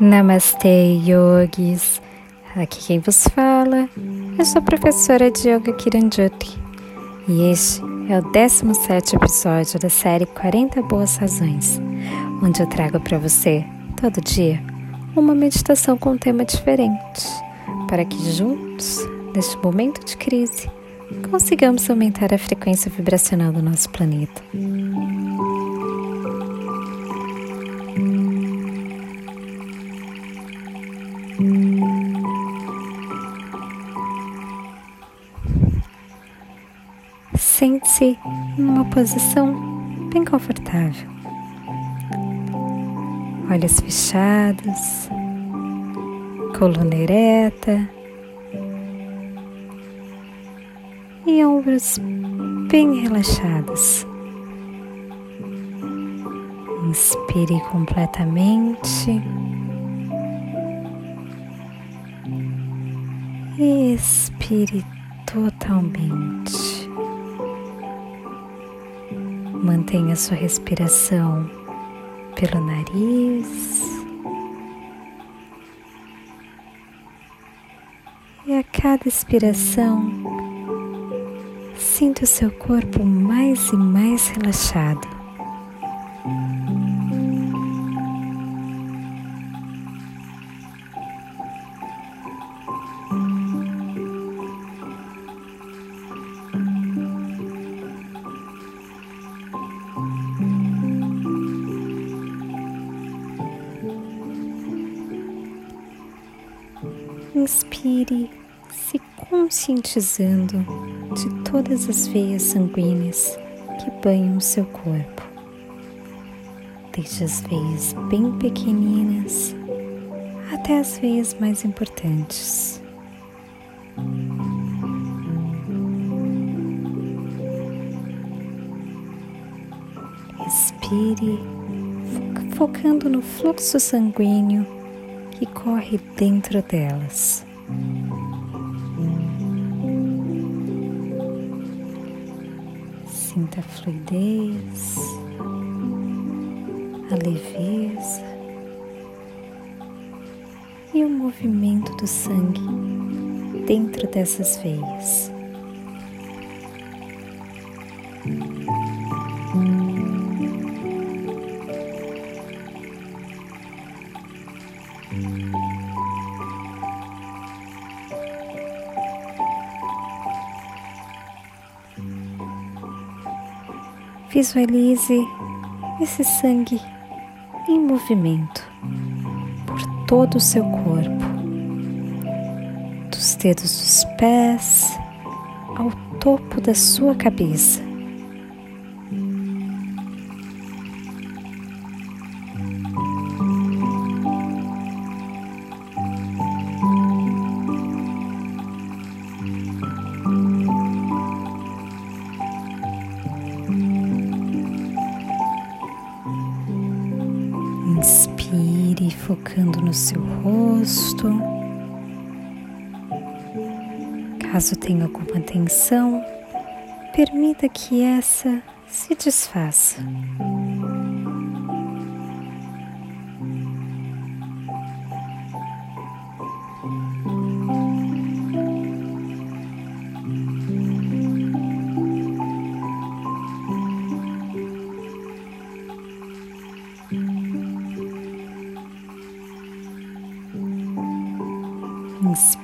Namastê, yogis. Aqui quem vos fala eu sou a professora de Yoga Kiranjoti e este é o 17 episódio da série 40 Boas Razões, onde eu trago para você, todo dia, uma meditação com um tema diferente, para que juntos, neste momento de crise, consigamos aumentar a frequência vibracional do nosso planeta. Sente-se em uma posição bem confortável. Olhos fechados, coluna ereta e ombros bem relaxados. Inspire completamente e expire totalmente. Mantenha sua respiração pelo nariz. E a cada expiração, sinta o seu corpo mais e mais relaxado. Inspire, se conscientizando de todas as veias sanguíneas que banham o seu corpo, desde as veias bem pequeninas até as veias mais importantes. Respire, focando no fluxo sanguíneo que corre dentro delas. Sinta a fluidez, a leveza e o movimento do sangue dentro dessas veias. Visualize esse sangue em movimento por todo o seu corpo, dos dedos dos pés ao topo da sua cabeça. Focando no seu rosto. Caso tenha alguma tensão, permita que essa se desfaça.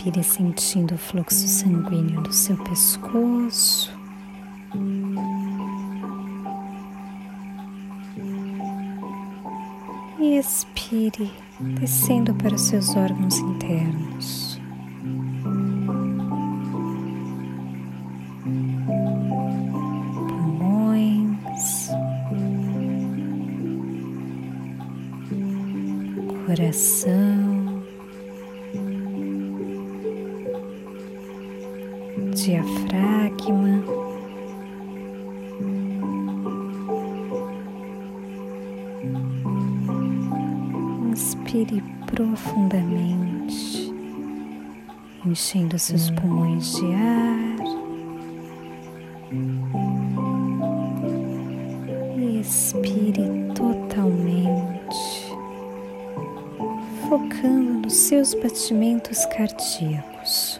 Inspire sentindo o fluxo sanguíneo do seu pescoço. E expire, descendo para os seus órgãos internos. Pulmões, coração. Profundamente, enchendo seus pulmões de ar Respire totalmente, focando nos seus batimentos cardíacos.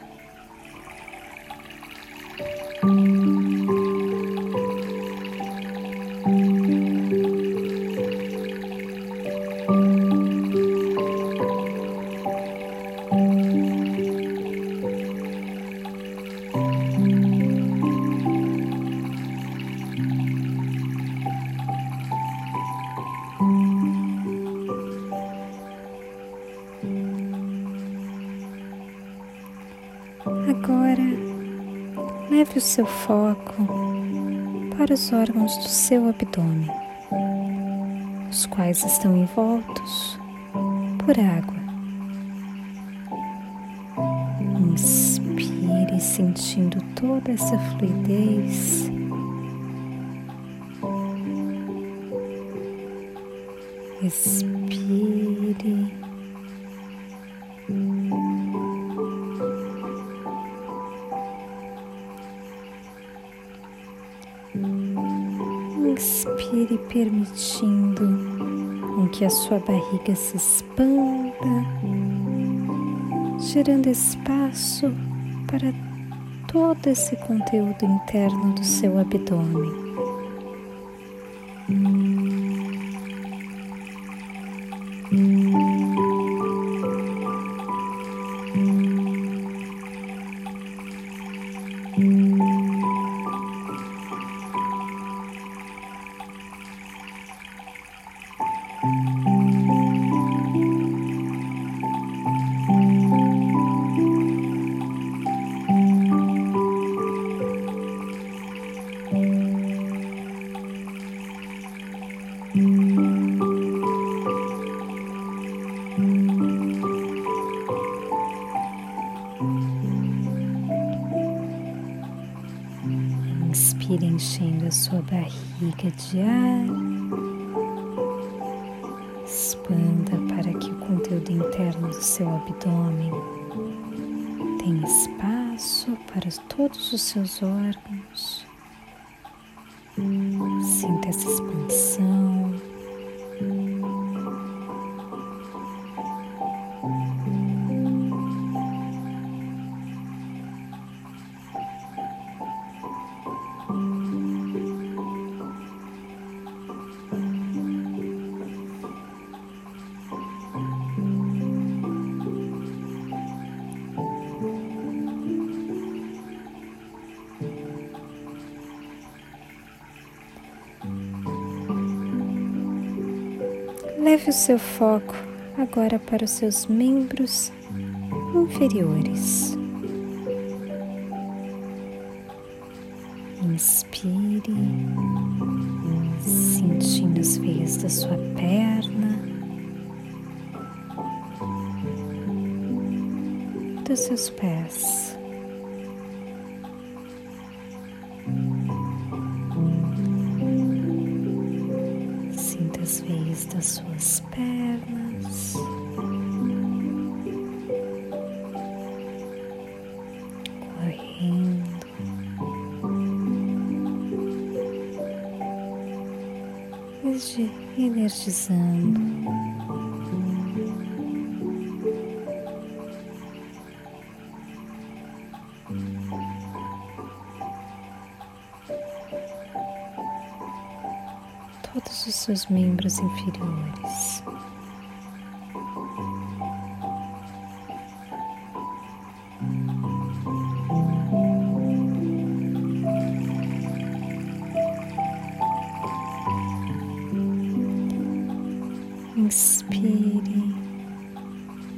Leve o seu foco para os órgãos do seu abdômen, os quais estão envoltos por água. Inspire sentindo toda essa fluidez. Respire. Permitindo com que a sua barriga se expanda, gerando espaço para todo esse conteúdo interno do seu abdômen. De ar. Expanda para que o conteúdo interno do seu abdômen tenha espaço para todos os seus órgãos. Sinta essa expansão. Leve o seu foco agora para os seus membros inferiores. Inspire, sentindo as veias da sua perna, dos seus pés. Todos os seus membros inferiores. Inspire,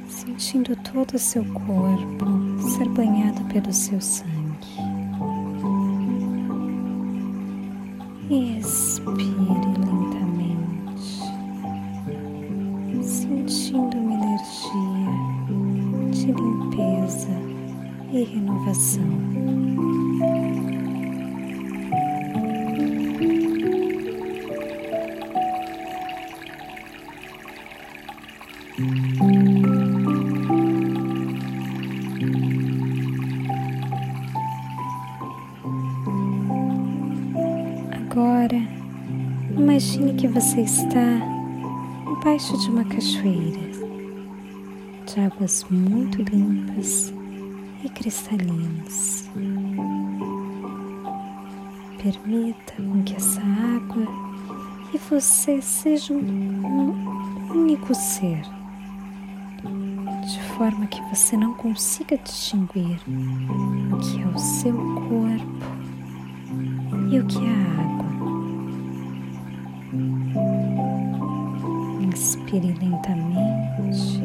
sentindo todo o seu corpo ser banhado pelo seu sangue. Expire e renovação. Agora Imagine que você está embaixo de uma cachoeira de águas muito limpas e cristalinas. Permita que essa água e você sejam um único ser, de forma que você não consiga distinguir o que é o seu corpo e o que é a água. Inspire lentamente,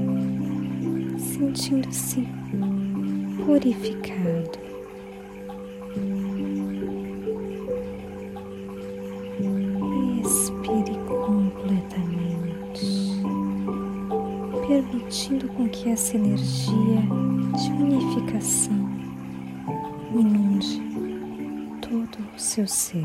sentindo-se purificado. Expire completamente, permitindo com que essa energia de unificação inunde todo o seu ser.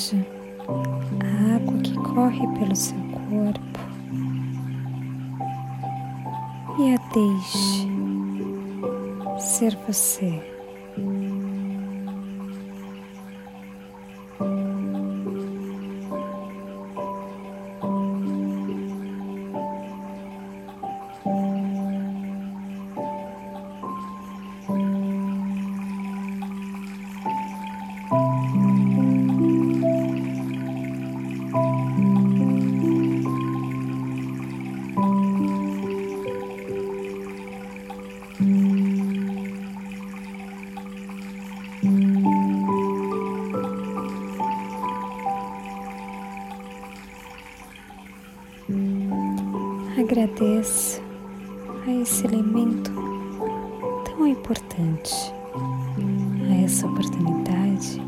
Seja a água que corre pelo seu corpo e a deixe ser você. Agradeço a esse elemento tão importante, a essa oportunidade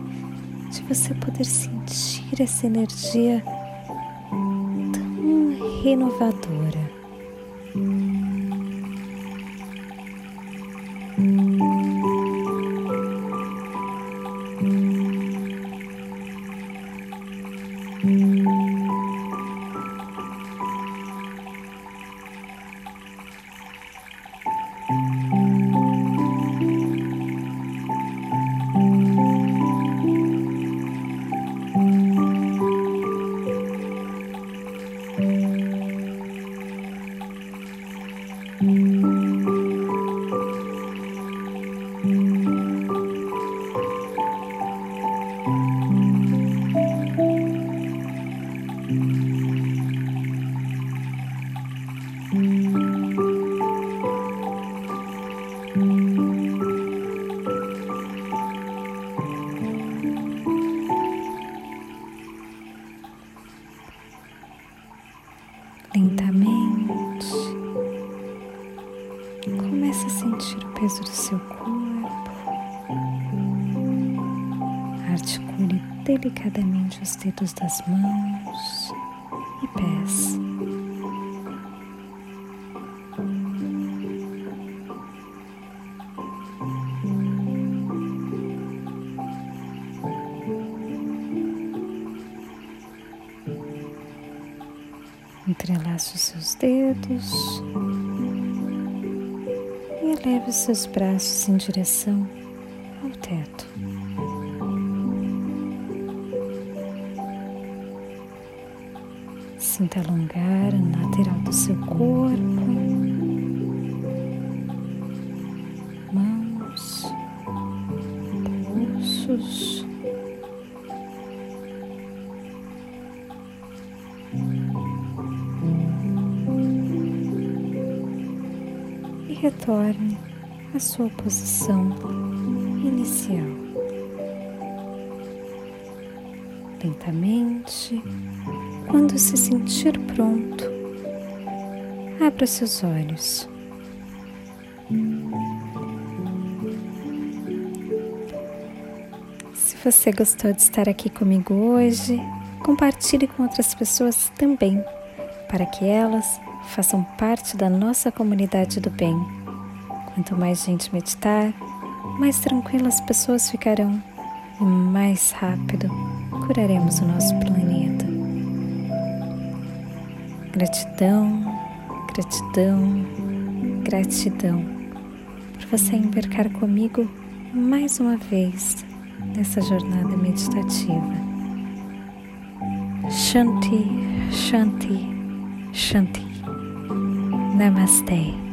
de você poder sentir essa energia tão renovadora. Os dedos das mãos e pés. Entrelace os seus dedos e eleve os seus braços em direção ao teto. Sinta alongar a lateral do seu corpo, mãos, pulsos. retorne à sua posição inicial. Lentamente, quando se sentir pronto, abra seus olhos. Se você gostou de estar aqui comigo hoje, compartilhe com outras pessoas também, para que elas façam parte da nossa comunidade do bem. Quanto mais gente meditar, mais tranquilas as pessoas ficarão e mais rápido curaremos o nosso planeta. Gratidão, gratidão, gratidão por você embarcar comigo mais uma vez nessa jornada meditativa. Shanti, Shanti, Shanti. Namaste.